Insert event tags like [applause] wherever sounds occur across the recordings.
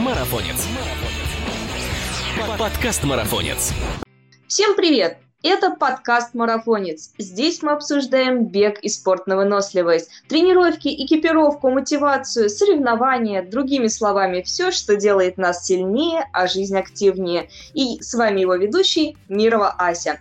Марафонец. Подкаст Марафонец. Всем привет! Это подкаст «Марафонец». Здесь мы обсуждаем бег и спорт на выносливость, тренировки, экипировку, мотивацию, соревнования, другими словами, все, что делает нас сильнее, а жизнь активнее. И с вами его ведущий Мирова Ася.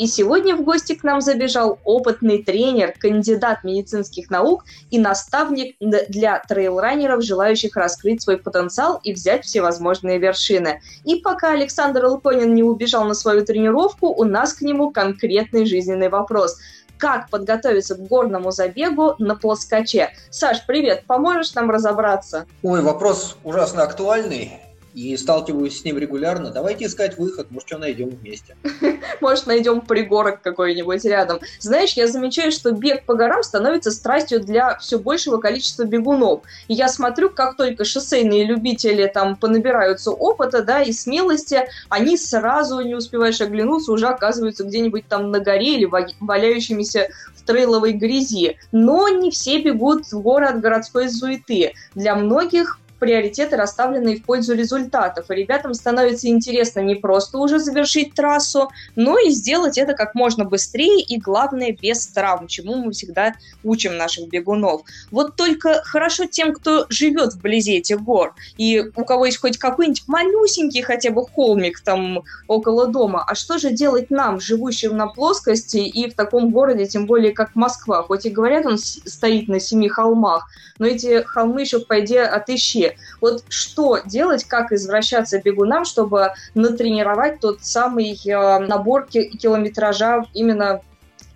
И сегодня в гости к нам забежал опытный тренер, кандидат медицинских наук и наставник для трейлранеров, желающих раскрыть свой потенциал и взять всевозможные вершины. И пока Александр Луконин не убежал на свою тренировку, у нас к нему конкретный жизненный вопрос как подготовиться к горному забегу на плоскоче. Саш, привет, поможешь нам разобраться? Ой, вопрос ужасно актуальный и сталкиваюсь с ним регулярно. Давайте искать выход, может, что найдем вместе. [laughs] Может, найдем пригорок какой-нибудь рядом. Знаешь, я замечаю, что бег по горам становится страстью для все большего количества бегунов. И я смотрю, как только шоссейные любители там понабираются опыта, да, и смелости, они сразу, не успеваешь оглянуться, уже оказываются где-нибудь там на горе или валяющимися в трейловой грязи. Но не все бегут в горы от городской суеты. Для многих приоритеты расставлены в пользу результатов. И ребятам становится интересно не просто уже завершить трассу, но и сделать это как можно быстрее и, главное, без травм, чему мы всегда учим наших бегунов. Вот только хорошо тем, кто живет вблизи этих гор, и у кого есть хоть какой-нибудь малюсенький хотя бы холмик там около дома. А что же делать нам, живущим на плоскости и в таком городе, тем более как Москва? Хоть и говорят, он стоит на семи холмах, но эти холмы еще, по идее, отыщи. Вот что делать, как извращаться бегунам, чтобы натренировать тот самый э, набор километража именно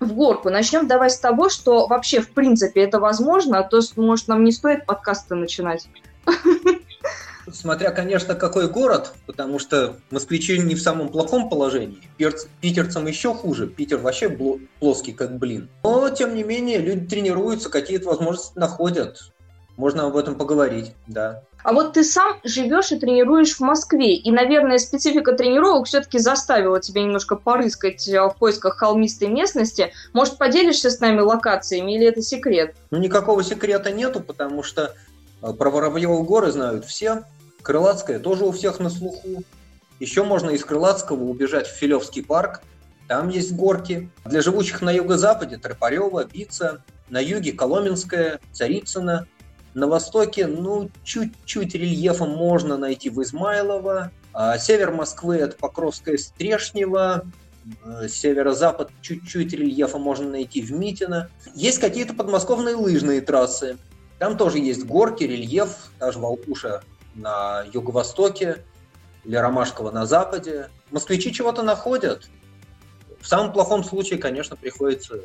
в горку. Начнем давай с того, что вообще в принципе это возможно, а то, может, нам не стоит подкасты начинать. Смотря, конечно, какой город, потому что москвичи не в самом плохом положении. Питерцам еще хуже. Питер вообще плоский, как блин. Но, тем не менее, люди тренируются, какие-то возможности находят. Можно об этом поговорить, да. А вот ты сам живешь и тренируешь в Москве, и, наверное, специфика тренировок все-таки заставила тебя немножко порыскать э, в поисках холмистой местности. Может, поделишься с нами локациями, или это секрет? Ну, никакого секрета нету, потому что э, про Воробьевы горы знают все. Крылатская тоже у всех на слуху. Еще можно из Крылатского убежать в Филевский парк. Там есть горки. Для живущих на юго-западе Тропарева, Бица, на юге Коломенская, Царицына, на востоке, ну, чуть-чуть рельефа можно найти в Измайлово. А север Москвы – это Покровская Стрешнева. Э, северо-запад чуть-чуть рельефа можно найти в Митино. Есть какие-то подмосковные лыжные трассы. Там тоже есть горки, рельеф, даже Волкуша на юго-востоке или Ромашково на западе. Москвичи чего-то находят. В самом плохом случае, конечно, приходится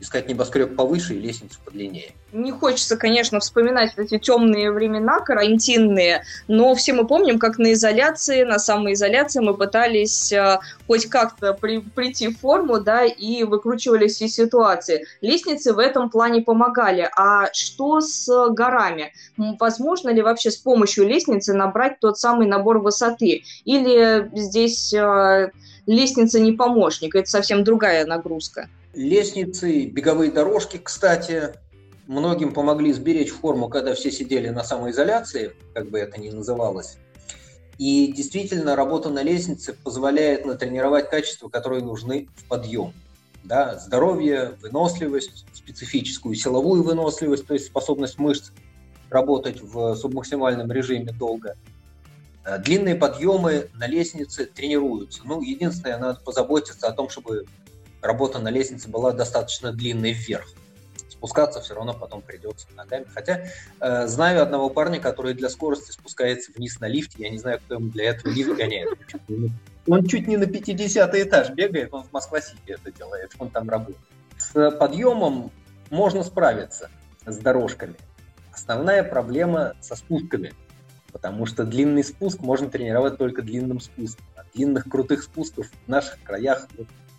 искать небоскреб повыше и лестницу подлиннее. Не хочется, конечно, вспоминать эти темные времена карантинные, но все мы помним, как на изоляции, на самоизоляции мы пытались э, хоть как-то при, прийти в форму, да, и выкручивались из ситуации. Лестницы в этом плане помогали. А что с горами? Возможно ли вообще с помощью лестницы набрать тот самый набор высоты? Или здесь э, лестница не помощник, это совсем другая нагрузка? Лестницы, беговые дорожки, кстати, многим помогли сберечь форму, когда все сидели на самоизоляции, как бы это ни называлось. И действительно, работа на лестнице позволяет натренировать качества, которые нужны в подъем. Да, здоровье, выносливость, специфическую силовую выносливость, то есть способность мышц работать в субмаксимальном режиме долго. Э, длинные подъемы на лестнице тренируются. Ну, единственное, надо позаботиться о том, чтобы работа на лестнице была достаточно длинной вверх. Спускаться все равно потом придется ногами. Хотя э, знаю одного парня, который для скорости спускается вниз на лифте. Я не знаю, кто ему для этого лифт гоняет. Он чуть не на 50 этаж бегает, он в Москва-Сити это делает, он там работает. С подъемом можно справиться, с дорожками. Основная проблема со спусками, потому что длинный спуск можно тренировать только длинным спуском. А длинных крутых спусков в наших краях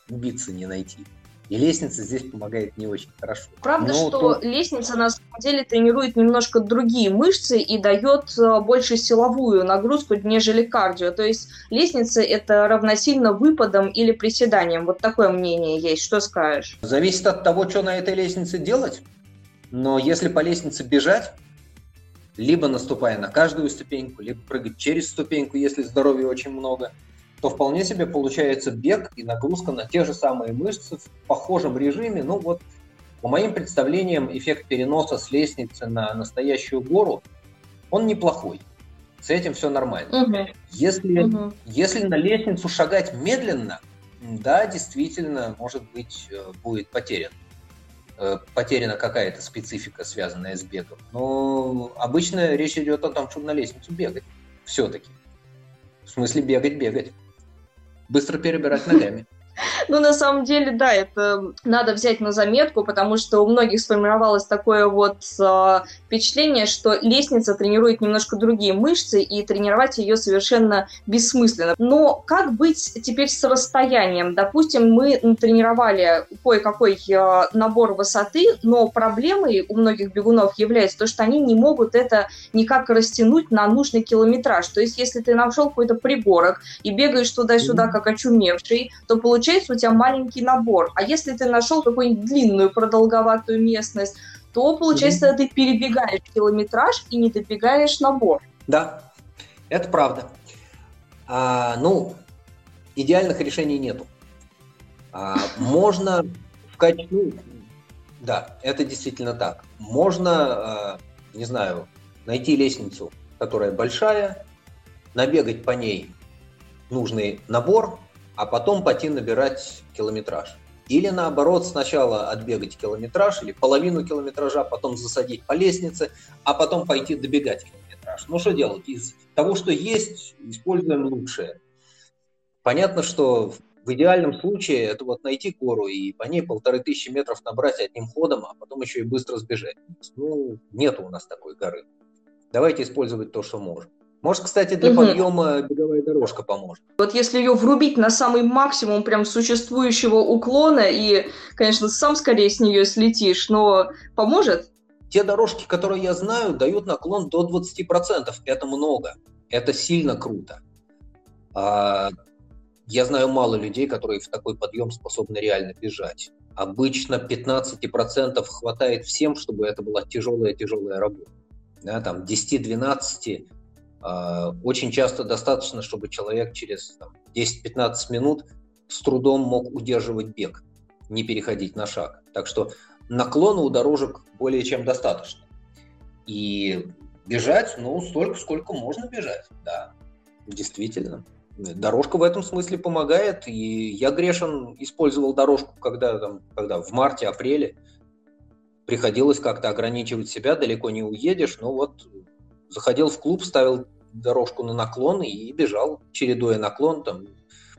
убийцы не найти. И лестница здесь помогает не очень хорошо. Правда, Но что то... лестница на самом деле тренирует немножко другие мышцы и дает э, больше силовую нагрузку, нежели кардио. То есть лестница это равносильно выпадом или приседанием. Вот такое мнение есть. Что скажешь? Зависит от того, что на этой лестнице делать. Но если по лестнице бежать, либо наступая на каждую ступеньку, либо прыгать через ступеньку, если здоровья очень много, то вполне себе получается бег и нагрузка на те же самые мышцы в похожем режиме. Ну вот, по моим представлениям, эффект переноса с лестницы на настоящую гору, он неплохой. С этим все нормально. Угу. Если, угу. если на лестницу шагать медленно, да, действительно, может быть, э, будет потерян. Э, потеряна какая-то специфика, связанная с бегом. Но обычно речь идет о том, чтобы на лестницу бегать. Все-таки. В смысле бегать, бегать. Быстро перебирать ногами. Ну, на самом деле, да, это надо взять на заметку, потому что у многих сформировалось такое вот э, впечатление, что лестница тренирует немножко другие мышцы, и тренировать ее совершенно бессмысленно. Но как быть теперь с расстоянием? Допустим, мы тренировали кое-какой э, набор высоты, но проблемой у многих бегунов является то, что они не могут это никак растянуть на нужный километраж. То есть, если ты нашел какой-то пригорок и бегаешь туда-сюда, как очумевший, то получается у тебя маленький набор. А если ты нашел какую-нибудь длинную продолговатую местность, то получается, mm-hmm. ты перебегаешь километраж и не добегаешь набор. Да, это правда. А, ну, идеальных решений нету. А, можно в качестве... Ну, да, это действительно так. Можно, а, не знаю, найти лестницу, которая большая, набегать по ней нужный набор, а потом пойти набирать километраж. Или наоборот, сначала отбегать километраж или половину километража, потом засадить по лестнице, а потом пойти добегать километраж. Ну что делать? Из того, что есть, используем лучшее. Понятно, что в идеальном случае это вот найти гору и по ней полторы тысячи метров набрать одним ходом, а потом еще и быстро сбежать. Ну, нет у нас такой горы. Давайте использовать то, что можем. Может, кстати, для угу. подъема беговая дорожка поможет. Вот если ее врубить на самый максимум прям существующего уклона, и, конечно, сам скорее с нее слетишь, но поможет? Те дорожки, которые я знаю, дают наклон до 20%. Это много. Это сильно круто. А, я знаю мало людей, которые в такой подъем способны реально бежать. Обычно 15% хватает всем, чтобы это была тяжелая-тяжелая работа. Да, там 10-12 а, очень часто достаточно, чтобы человек через 10-15 минут с трудом мог удерживать бег, не переходить на шаг. Так что наклона у дорожек более чем достаточно. И бежать, ну, столько, сколько можно бежать, да, действительно. Дорожка в этом смысле помогает, и я грешен использовал дорожку, когда, там, когда в марте-апреле приходилось как-то ограничивать себя, далеко не уедешь, но вот заходил в клуб, ставил дорожку на наклон и бежал, чередуя наклон, там,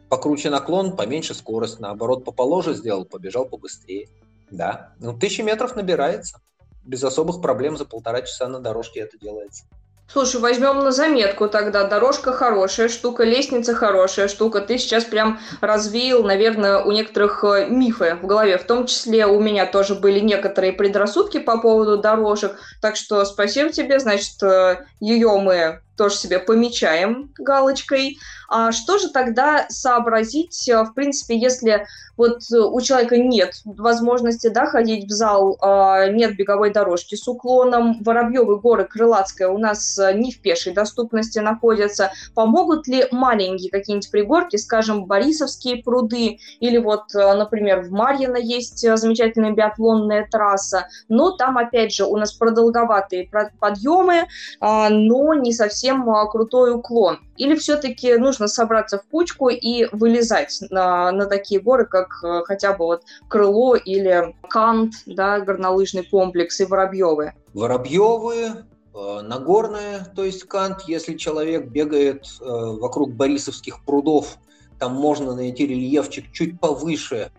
покруче наклон, поменьше скорость, наоборот, поположе сделал, побежал побыстрее. Да, ну, тысячи метров набирается. Без особых проблем за полтора часа на дорожке это делается. Слушай, возьмем на заметку тогда. Дорожка хорошая штука, лестница хорошая штука. Ты сейчас прям развеял, наверное, у некоторых э, мифы в голове. В том числе у меня тоже были некоторые предрассудки по поводу дорожек. Так что спасибо тебе. Значит, э, ее мы тоже себе помечаем галочкой. А что же тогда сообразить, э, в принципе, если вот э, у человека нет возможности да, ходить в зал, а, нет беговой дорожки с уклоном, Воробьевы горы, Крылатская у нас э, не в пешей доступности находятся, помогут ли маленькие какие-нибудь пригорки, скажем, Борисовские пруды, или вот, например, в Марьино есть замечательная биатлонная трасса, но там, опять же, у нас продолговатые подъемы, а, но не совсем совсем а, крутой уклон? Или все-таки нужно собраться в кучку и вылезать на, на такие горы, как э, хотя бы вот Крыло или Кант, да, горнолыжный комплекс и Воробьевы? Воробьевы, э, Нагорная, то есть Кант, если человек бегает э, вокруг Борисовских прудов, там можно найти рельефчик чуть повыше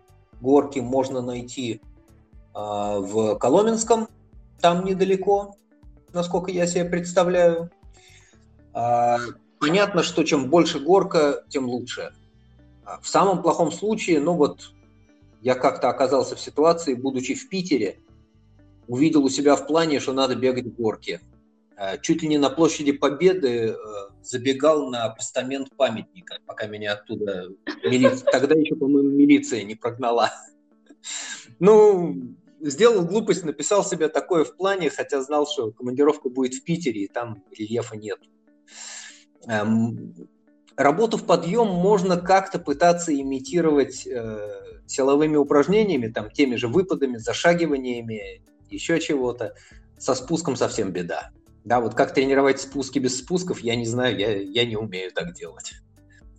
горки, можно найти в Коломенском, там недалеко, насколько я себе представляю. А, понятно, что чем больше горка, тем лучше. А, в самом плохом случае, ну вот, я как-то оказался в ситуации, будучи в Питере, увидел у себя в плане, что надо бегать в горке. А, чуть ли не на площади Победы забегал на постамент памятника, пока меня оттуда милиция... Тогда еще, по-моему, милиция не прогнала. Ну, сделал глупость, написал себе такое в плане, хотя знал, что командировка будет в Питере, и там рельефа нет. Эм, работу в подъем можно как-то пытаться имитировать э, силовыми упражнениями, там, теми же выпадами, зашагиваниями, еще чего-то. Со спуском совсем беда. Да, вот как тренировать спуски без спусков, я не знаю, я, я не умею так делать.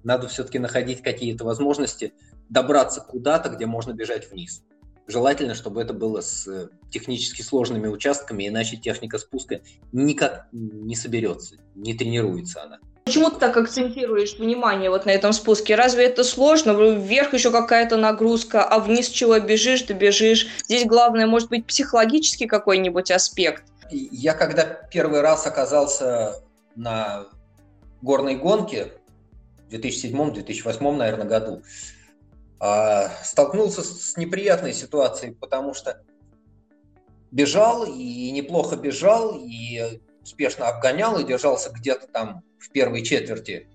Надо все-таки находить какие-то возможности добраться куда-то, где можно бежать вниз. Желательно, чтобы это было с э, технически сложными участками, иначе техника спуска никак не соберется, не тренируется она. Почему ты так акцентируешь внимание вот на этом спуске? Разве это сложно? Вверх еще какая-то нагрузка, а вниз чего бежишь, ты бежишь. Здесь главное, может быть, психологический какой-нибудь аспект. Я когда первый раз оказался на горной гонке в 2007-2008, наверное, году, столкнулся с неприятной ситуацией, потому что бежал и неплохо бежал, и успешно обгонял, и держался где-то там в первой четверти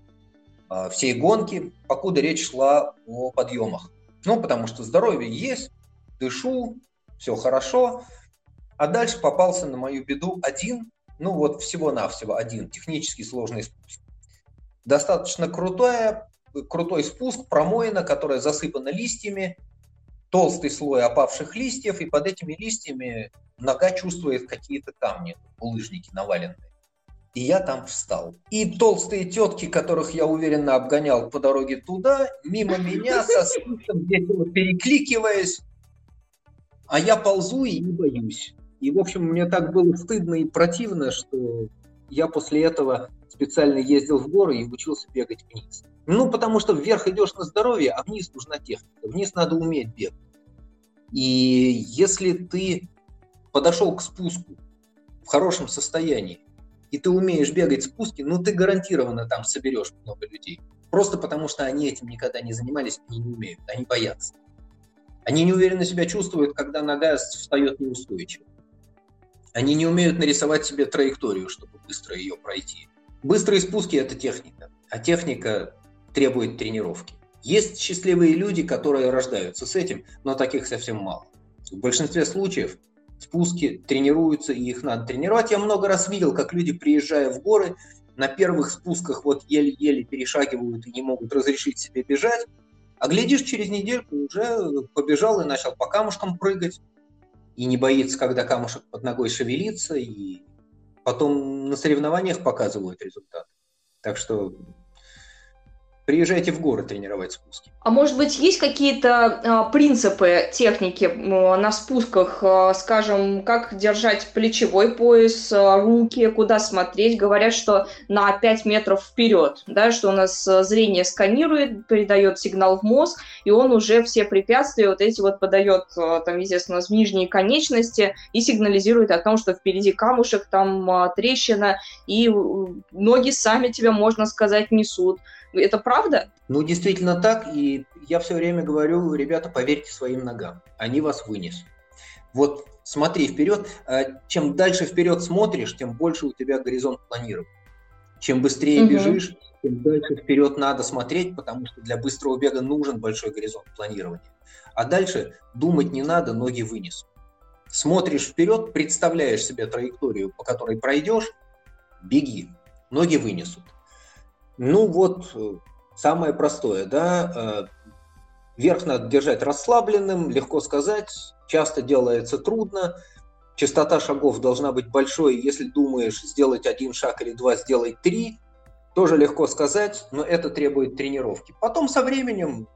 а, всей гонки, покуда речь шла о подъемах. Ну, потому что здоровье есть, дышу, все хорошо. А дальше попался на мою беду один, ну вот всего-навсего один технически сложный спуск. Достаточно крутая, крутой спуск, промоина, которая засыпана листьями, толстый слой опавших листьев, и под этими листьями нога чувствует какие-то камни, булыжники наваленные. И я там встал. И толстые тетки, которых я уверенно обгонял по дороге туда, мимо меня со свистом где-то перекликиваясь, а я ползу и не боюсь. И, в общем, мне так было стыдно и противно, что я после этого специально ездил в горы и учился бегать вниз. Ну, потому что вверх идешь на здоровье, а вниз нужна техника. Вниз надо уметь бегать. И если ты подошел к спуску в хорошем состоянии, и ты умеешь бегать спуски, ну ты гарантированно там соберешь много людей. Просто потому что они этим никогда не занимались, они не умеют, они боятся. Они неуверенно себя чувствуют, когда нога встает неустойчиво. Они не умеют нарисовать себе траекторию, чтобы быстро ее пройти. Быстрые спуски – это техника, а техника требует тренировки. Есть счастливые люди, которые рождаются с этим, но таких совсем мало. В большинстве случаев спуски тренируются, и их надо тренировать. Я много раз видел, как люди, приезжая в горы, на первых спусках вот еле-еле перешагивают и не могут разрешить себе бежать, а глядишь, через недельку уже побежал и начал по камушкам прыгать, и не боится, когда камушек под ногой шевелится, и потом на соревнованиях показывают результат. Так что приезжайте в горы тренировать спуски. А может быть, есть какие-то а, принципы техники на спусках, а, скажем, как держать плечевой пояс, а, руки, куда смотреть? Говорят, что на 5 метров вперед, да, что у нас зрение сканирует, передает сигнал в мозг, и он уже все препятствия вот эти вот подает, там, естественно, в нижние конечности и сигнализирует о том, что впереди камушек, там трещина, и ноги сами тебя, можно сказать, несут. Это правда? Ну, действительно так. И я все время говорю, ребята, поверьте своим ногам. Они вас вынесут. Вот смотри вперед. А чем дальше вперед смотришь, тем больше у тебя горизонт планирования. Чем быстрее угу. бежишь, тем дальше вперед надо смотреть, потому что для быстрого бега нужен большой горизонт планирования. А дальше думать не надо, ноги вынесут. Смотришь вперед, представляешь себе траекторию, по которой пройдешь, беги, ноги вынесут. Ну вот, э, самое простое, да, э, верх надо держать расслабленным, легко сказать, часто делается трудно, частота шагов должна быть большой, если думаешь сделать один шаг или два, сделай три, тоже легко сказать, но это требует тренировки. Потом со временем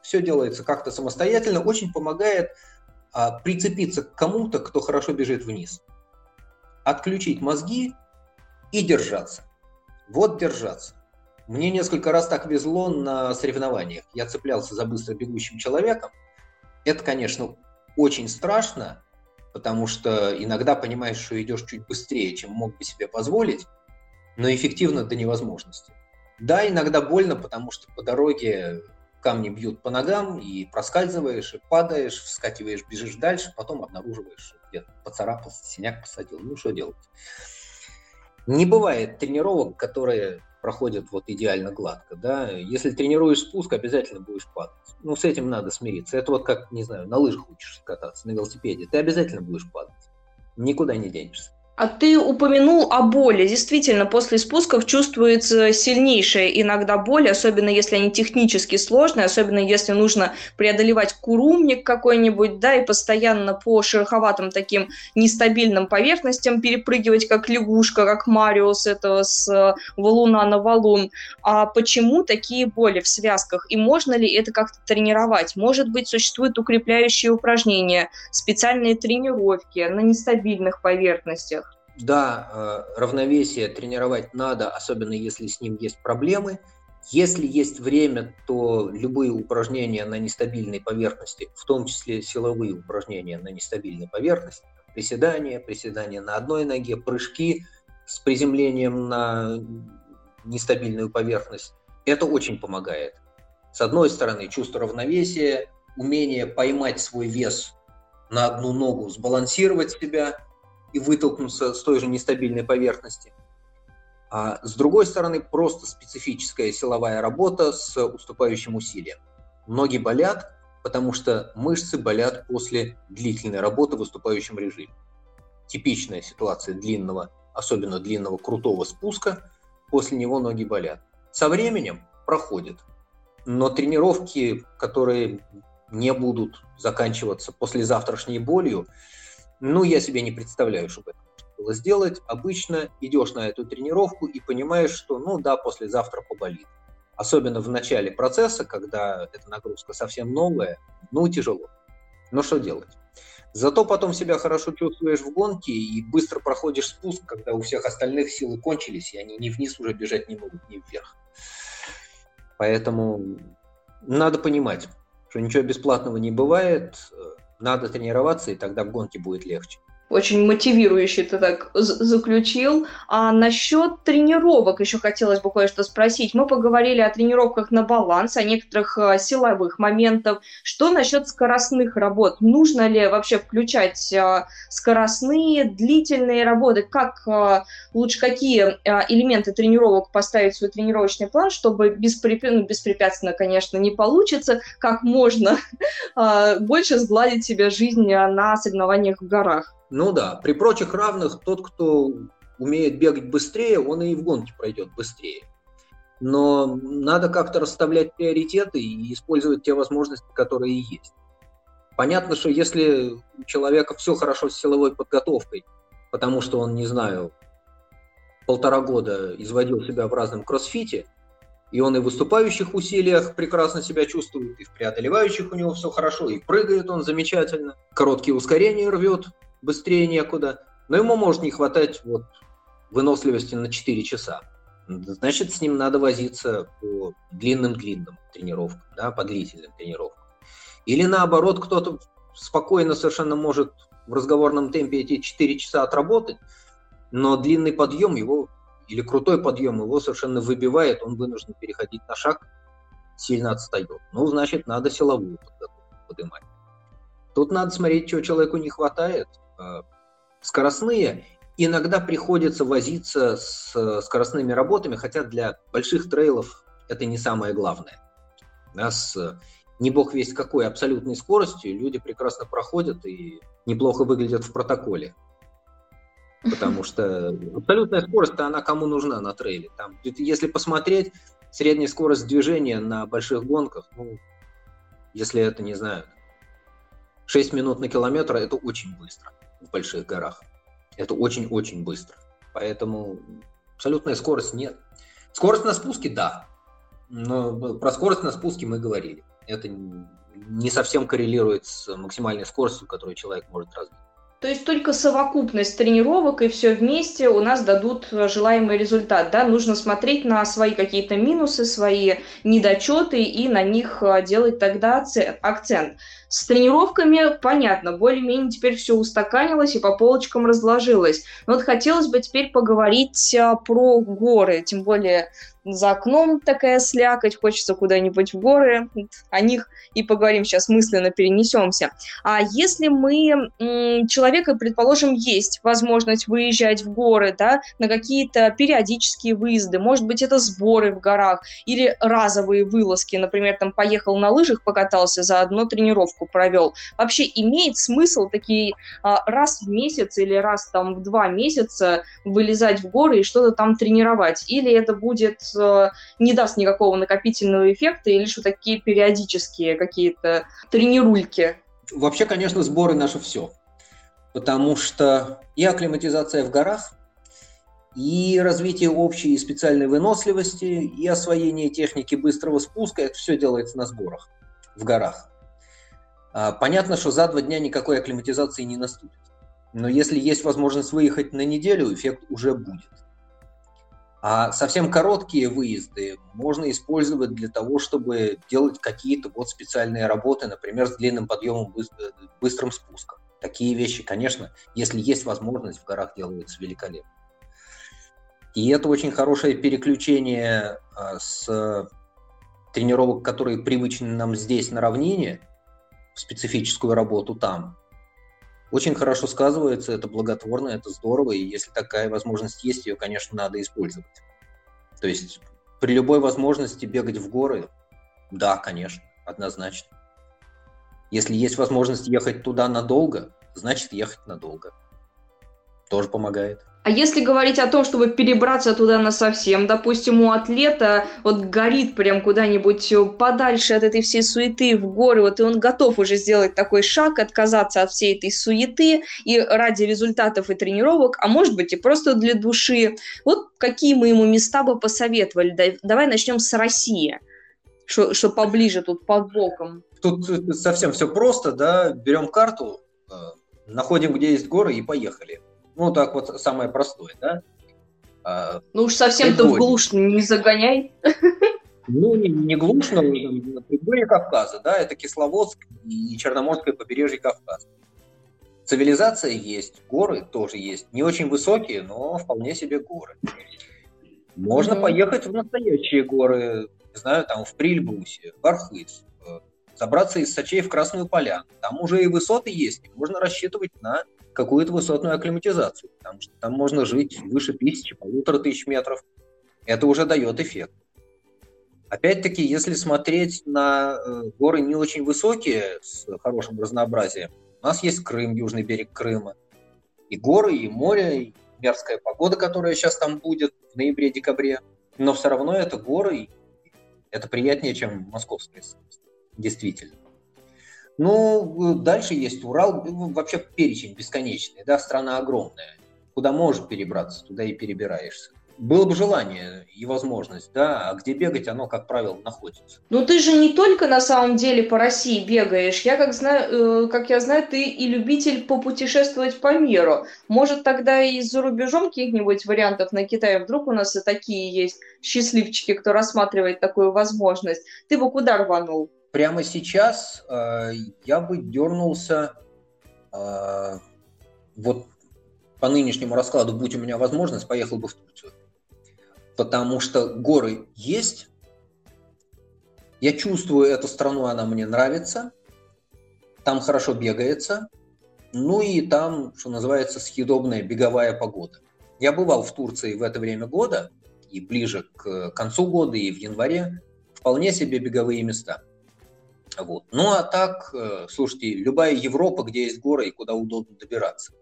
все делается как-то самостоятельно, очень помогает а, прицепиться к кому-то, кто хорошо бежит вниз. Отключить мозги и держаться. Вот держаться. Мне несколько раз так везло на соревнованиях. Я цеплялся за быстро бегущим человеком. Это, конечно, очень страшно, потому что иногда понимаешь, что идешь чуть быстрее, чем мог бы себе позволить, но эффективно до невозможности. Да, иногда больно, потому что по дороге камни бьют по ногам, и проскальзываешь, и падаешь, вскакиваешь, бежишь дальше, потом обнаруживаешь, где-то поцарапался, синяк посадил. Ну, что делать? Не бывает тренировок, которые проходят вот идеально гладко, да. Если тренируешь спуск, обязательно будешь падать. Ну, с этим надо смириться. Это вот как, не знаю, на лыжах учишься кататься, на велосипеде. Ты обязательно будешь падать. Никуда не денешься. А ты упомянул о боли. Действительно, после спусков чувствуется сильнейшая иногда боль, особенно если они технически сложные, особенно если нужно преодолевать курумник какой-нибудь, да, и постоянно по шероховатым таким нестабильным поверхностям перепрыгивать, как лягушка, как Марио с этого, с э, валуна на валун. А почему такие боли в связках? И можно ли это как-то тренировать? Может быть, существуют укрепляющие упражнения, специальные тренировки на нестабильных поверхностях? Да, э, равновесие тренировать надо, особенно если с ним есть проблемы. Если есть время, то любые упражнения на нестабильной поверхности, в том числе силовые упражнения на нестабильной поверхности, приседания, приседания на одной ноге, прыжки с приземлением на нестабильную поверхность, это очень помогает. С одной стороны, чувство равновесия, умение поймать свой вес на одну ногу, сбалансировать себя – и вытолкнуться с той же нестабильной поверхности. А с другой стороны, просто специфическая силовая работа с уступающим усилием. Ноги болят, потому что мышцы болят после длительной работы в выступающем режиме. Типичная ситуация длинного, особенно длинного крутого спуска, после него ноги болят. Со временем проходит, но тренировки, которые не будут заканчиваться послезавтрашней болью, ну, я себе не представляю, чтобы это было сделать. Обычно идешь на эту тренировку и понимаешь, что, ну да, послезавтра поболит. Особенно в начале процесса, когда эта нагрузка совсем новая, ну, тяжело. Но что делать? Зато потом себя хорошо чувствуешь в гонке и быстро проходишь спуск, когда у всех остальных силы кончились, и они ни вниз уже бежать не могут, ни вверх. Поэтому надо понимать, что ничего бесплатного не бывает. Надо тренироваться, и тогда в гонке будет легче очень мотивирующе ты так заключил. А насчет тренировок еще хотелось бы кое-что спросить. Мы поговорили о тренировках на баланс, о некоторых а, силовых моментах. Что насчет скоростных работ? Нужно ли вообще включать а, скоростные, длительные работы? Как а, лучше какие элементы тренировок поставить в свой тренировочный план, чтобы беспреп... ну, беспрепятственно, конечно, не получится, как можно [laughs] больше сгладить себе жизнь на соревнованиях в горах? Ну да, при прочих равных тот, кто умеет бегать быстрее, он и в гонке пройдет быстрее. Но надо как-то расставлять приоритеты и использовать те возможности, которые есть. Понятно, что если у человека все хорошо с силовой подготовкой, потому что он, не знаю, полтора года изводил себя в разном кроссфите, и он и в выступающих усилиях прекрасно себя чувствует, и в преодолевающих у него все хорошо, и прыгает он замечательно, короткие ускорения рвет, быстрее некуда, но ему может не хватать вот выносливости на 4 часа. Значит, с ним надо возиться по длинным-длинным тренировкам, да, по длительным тренировкам. Или наоборот, кто-то спокойно совершенно может в разговорном темпе эти 4 часа отработать, но длинный подъем его или крутой подъем его совершенно выбивает, он вынужден переходить на шаг, сильно отстает. Ну, значит, надо силовую подготовку поднимать. Тут надо смотреть, чего человеку не хватает, скоростные. Иногда приходится возиться с скоростными работами, хотя для больших трейлов это не самое главное. Да, с не бог весь какой абсолютной скоростью люди прекрасно проходят и неплохо выглядят в протоколе. Потому что абсолютная скорость, она кому нужна на трейле. Там, если посмотреть, средняя скорость движения на больших гонках, ну, если это, не знаю, 6 минут на километр, это очень быстро в больших горах. Это очень-очень быстро. Поэтому абсолютная скорость нет. Скорость на спуске – да. Но про скорость на спуске мы говорили. Это не совсем коррелирует с максимальной скоростью, которую человек может развить. То есть только совокупность тренировок и все вместе у нас дадут желаемый результат. Да? Нужно смотреть на свои какие-то минусы, свои недочеты и на них а, делать тогда акцент. С тренировками, понятно, более-менее теперь все устаканилось и по полочкам разложилось. Но вот хотелось бы теперь поговорить а, про горы, тем более за окном такая слякоть, хочется куда-нибудь в горы, о них и поговорим сейчас мысленно перенесемся. А если мы, человека, предположим, есть возможность выезжать в горы, да, на какие-то периодические выезды, может быть, это сборы в горах или разовые вылазки, например, там поехал на лыжах, покатался, заодно тренировку провел. Вообще имеет смысл такие а, раз в месяц или раз там в два месяца вылезать в горы и что-то там тренировать? Или это будет Э, не даст никакого накопительного эффекта, и лишь вот такие периодические какие-то тренирульки. Вообще, конечно, сборы наше все. Потому что и акклиматизация в горах, и развитие общей и специальной выносливости, и освоение техники быстрого спуска, это все делается на сборах в горах. А, понятно, что за два дня никакой акклиматизации не наступит. Но если есть возможность выехать на неделю, эффект уже будет. А совсем короткие выезды можно использовать для того, чтобы делать какие-то вот специальные работы, например, с длинным подъемом, быстрым спуском. Такие вещи, конечно, если есть возможность, в горах делаются великолепно. И это очень хорошее переключение а, с тренировок, которые привычны нам здесь на равнине, специфическую работу там, очень хорошо сказывается, это благотворно, это здорово, и если такая возможность есть, ее, конечно, надо использовать. То есть при любой возможности бегать в горы, да, конечно, однозначно. Если есть возможность ехать туда надолго, значит ехать надолго. Тоже помогает. А если говорить о том, чтобы перебраться туда на совсем, допустим, у атлета вот горит прям куда-нибудь э, подальше от этой всей суеты в горы, вот и он готов уже сделать такой шаг, отказаться от всей этой суеты и ради результатов и тренировок, а может быть и просто для души. Вот какие мы ему места бы посоветовали? Давай начнем с России, что, что поближе тут под боком. Тут совсем все просто, да, берем карту, э, находим, где есть горы и поехали. Ну, так вот, самое простое, да? А, ну уж совсем-то в глушь не загоняй. Ну, не, не глушь, но на предгорье Кавказа, да, это Кисловодск и Черноморское побережье Кавказа. Цивилизация есть, горы тоже есть. Не очень высокие, но вполне себе горы. Можно mm-hmm. поехать в настоящие горы, не знаю, там в Прильбусе, в Архыз, э, забраться из Сочей в Красную Поляну. Там уже и высоты есть, и можно рассчитывать на какую-то высотную акклиматизацию, потому что там можно жить выше тысячи, полутора тысяч метров. Это уже дает эффект. Опять-таки, если смотреть на э, горы не очень высокие, с хорошим разнообразием, у нас есть Крым, южный берег Крыма. И горы, и море, и мерзкая погода, которая сейчас там будет в ноябре-декабре. Но все равно это горы, и это приятнее, чем московские, действительно. Ну, дальше есть Урал, ну, вообще перечень бесконечный, да, страна огромная. Куда можешь перебраться, туда и перебираешься. Было бы желание и возможность, да, а где бегать, оно, как правило, находится. Ну, ты же не только на самом деле по России бегаешь. Я, как, знаю, э, как я знаю, ты и любитель попутешествовать по миру. Может, тогда и за рубежом каких-нибудь вариантов на Китай? Вдруг у нас и такие есть счастливчики, кто рассматривает такую возможность. Ты бы куда рванул? Прямо сейчас э, я бы дернулся э, вот по нынешнему раскладу, будь у меня возможность, поехал бы в Турцию. Потому что горы есть, я чувствую эту страну, она мне нравится, там хорошо бегается, ну и там, что называется, съедобная беговая погода. Я бывал в Турции в это время года, и ближе к концу года, и в январе, вполне себе беговые места – вот. Ну а так, э, слушайте, любая Европа, где есть горы и куда удобно добираться.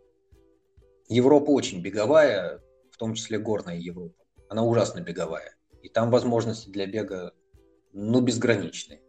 Европа очень беговая, в том числе горная Европа. Она ужасно беговая. И там возможности для бега, ну, безграничные.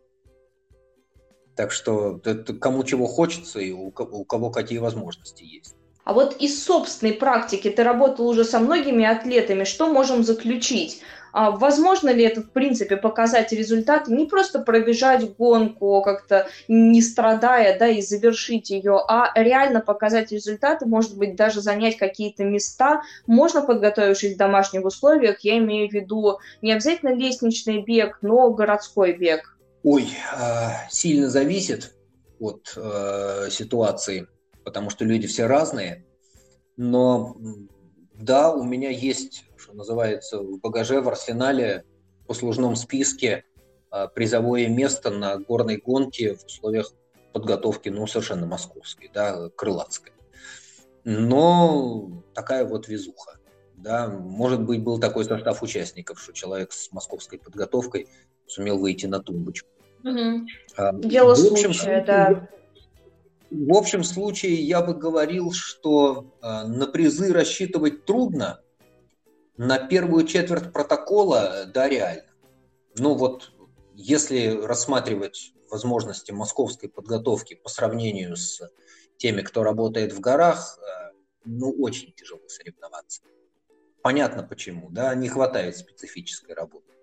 Так что это кому чего хочется и у кого какие возможности есть. А вот из собственной практики ты работал уже со многими атлетами. Что можем заключить? А возможно ли это, в принципе, показать результаты, не просто пробежать гонку, как-то не страдая, да, и завершить ее, а реально показать результаты, может быть, даже занять какие-то места, можно, подготовившись в домашних условиях, я имею в виду не обязательно лестничный бег, но городской бег. Ой, а, сильно зависит. от э, ситуации, потому что люди все разные. Но да, у меня есть, что называется, в багаже, в арсенале, в послужном списке э, призовое место на горной гонке в условиях подготовки, ну, совершенно московской, да, крылатской. Но такая вот везуха. Да, может быть, был такой состав участников, что человек с московской подготовкой сумел выйти на тумбочку. Угу. Дело в общем, случая, да. В общем случае я бы говорил, что э, на призы рассчитывать трудно, на первую четверть протокола, да, реально. Ну вот, если рассматривать возможности московской подготовки по сравнению с теми, кто работает в горах, э, ну, очень тяжело соревноваться. Понятно почему, да, не хватает специфической работы.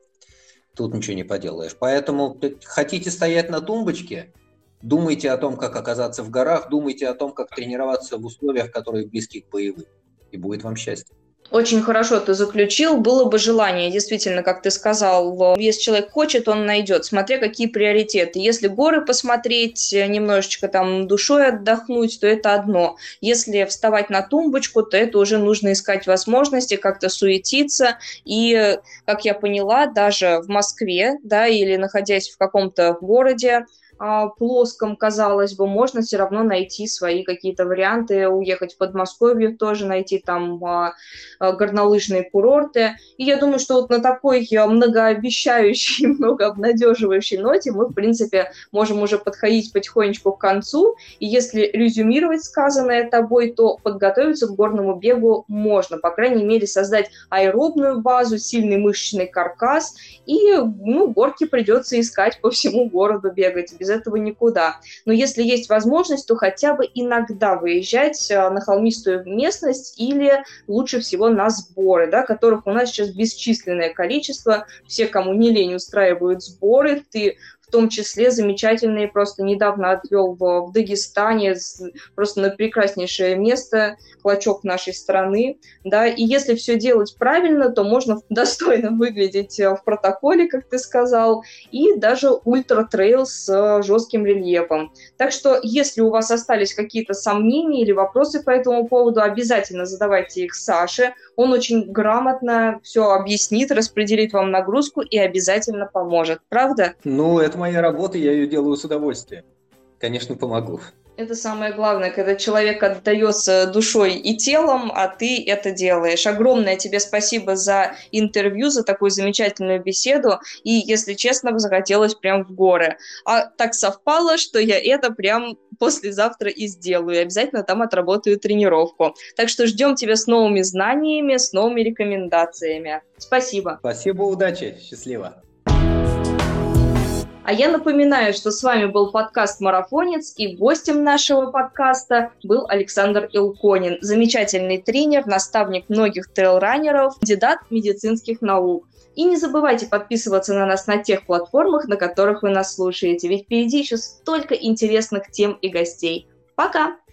Тут ничего не поделаешь. Поэтому хотите стоять на тумбочке, думайте о том, как оказаться в горах, думайте о том, как тренироваться в условиях, которые близки к боевым. И будет вам счастье. Очень хорошо ты заключил. Было бы желание, действительно, как ты сказал, если человек хочет, он найдет, смотря какие приоритеты. Если горы посмотреть, немножечко там душой отдохнуть, то это одно. Если вставать на тумбочку, то это уже нужно искать возможности, как-то суетиться. И, как я поняла, даже в Москве, да, или находясь в каком-то городе, плоском, казалось бы, можно все равно найти свои какие-то варианты, уехать в Подмосковье тоже, найти там а, а, горнолыжные курорты. И я думаю, что вот на такой многообещающей, [laughs] многообнадеживающей ноте мы, в принципе, можем уже подходить потихонечку к концу. И если резюмировать сказанное тобой, то подготовиться к горному бегу можно, по крайней мере, создать аэробную базу, сильный мышечный каркас, и ну, горки придется искать по всему городу бегать без этого никуда. Но если есть возможность, то хотя бы иногда выезжать э, на холмистую местность или лучше всего на сборы, да, которых у нас сейчас бесчисленное количество. Все, кому не лень, устраивают сборы. Ты в том числе замечательные, просто недавно отвел в, в Дагестане, просто на прекраснейшее место, клочок нашей страны, да, и если все делать правильно, то можно [laughs] достойно выглядеть э, в протоколе, как ты сказал, и даже ультра-трейл с э, жестким рельефом. Так что, если у вас остались какие-то сомнения или вопросы по этому поводу, обязательно задавайте их Саше, он очень грамотно все объяснит, распределит вам нагрузку и обязательно поможет. Правда? Ну, это моя работа, я ее делаю с удовольствием. Конечно, помогу. Это самое главное, когда человек отдается душой и телом, а ты это делаешь. Огромное тебе спасибо за интервью, за такую замечательную беседу. И, если честно, захотелось прям в горы. А так совпало, что я это прям послезавтра и сделаю. И обязательно там отработаю тренировку. Так что ждем тебя с новыми знаниями, с новыми рекомендациями. Спасибо. Спасибо, удачи, счастливо. А я напоминаю, что с вами был подкаст «Марафонец», и гостем нашего подкаста был Александр Илконин, замечательный тренер, наставник многих трейлранеров, кандидат медицинских наук. И не забывайте подписываться на нас на тех платформах, на которых вы нас слушаете, ведь впереди еще столько интересных тем и гостей. Пока!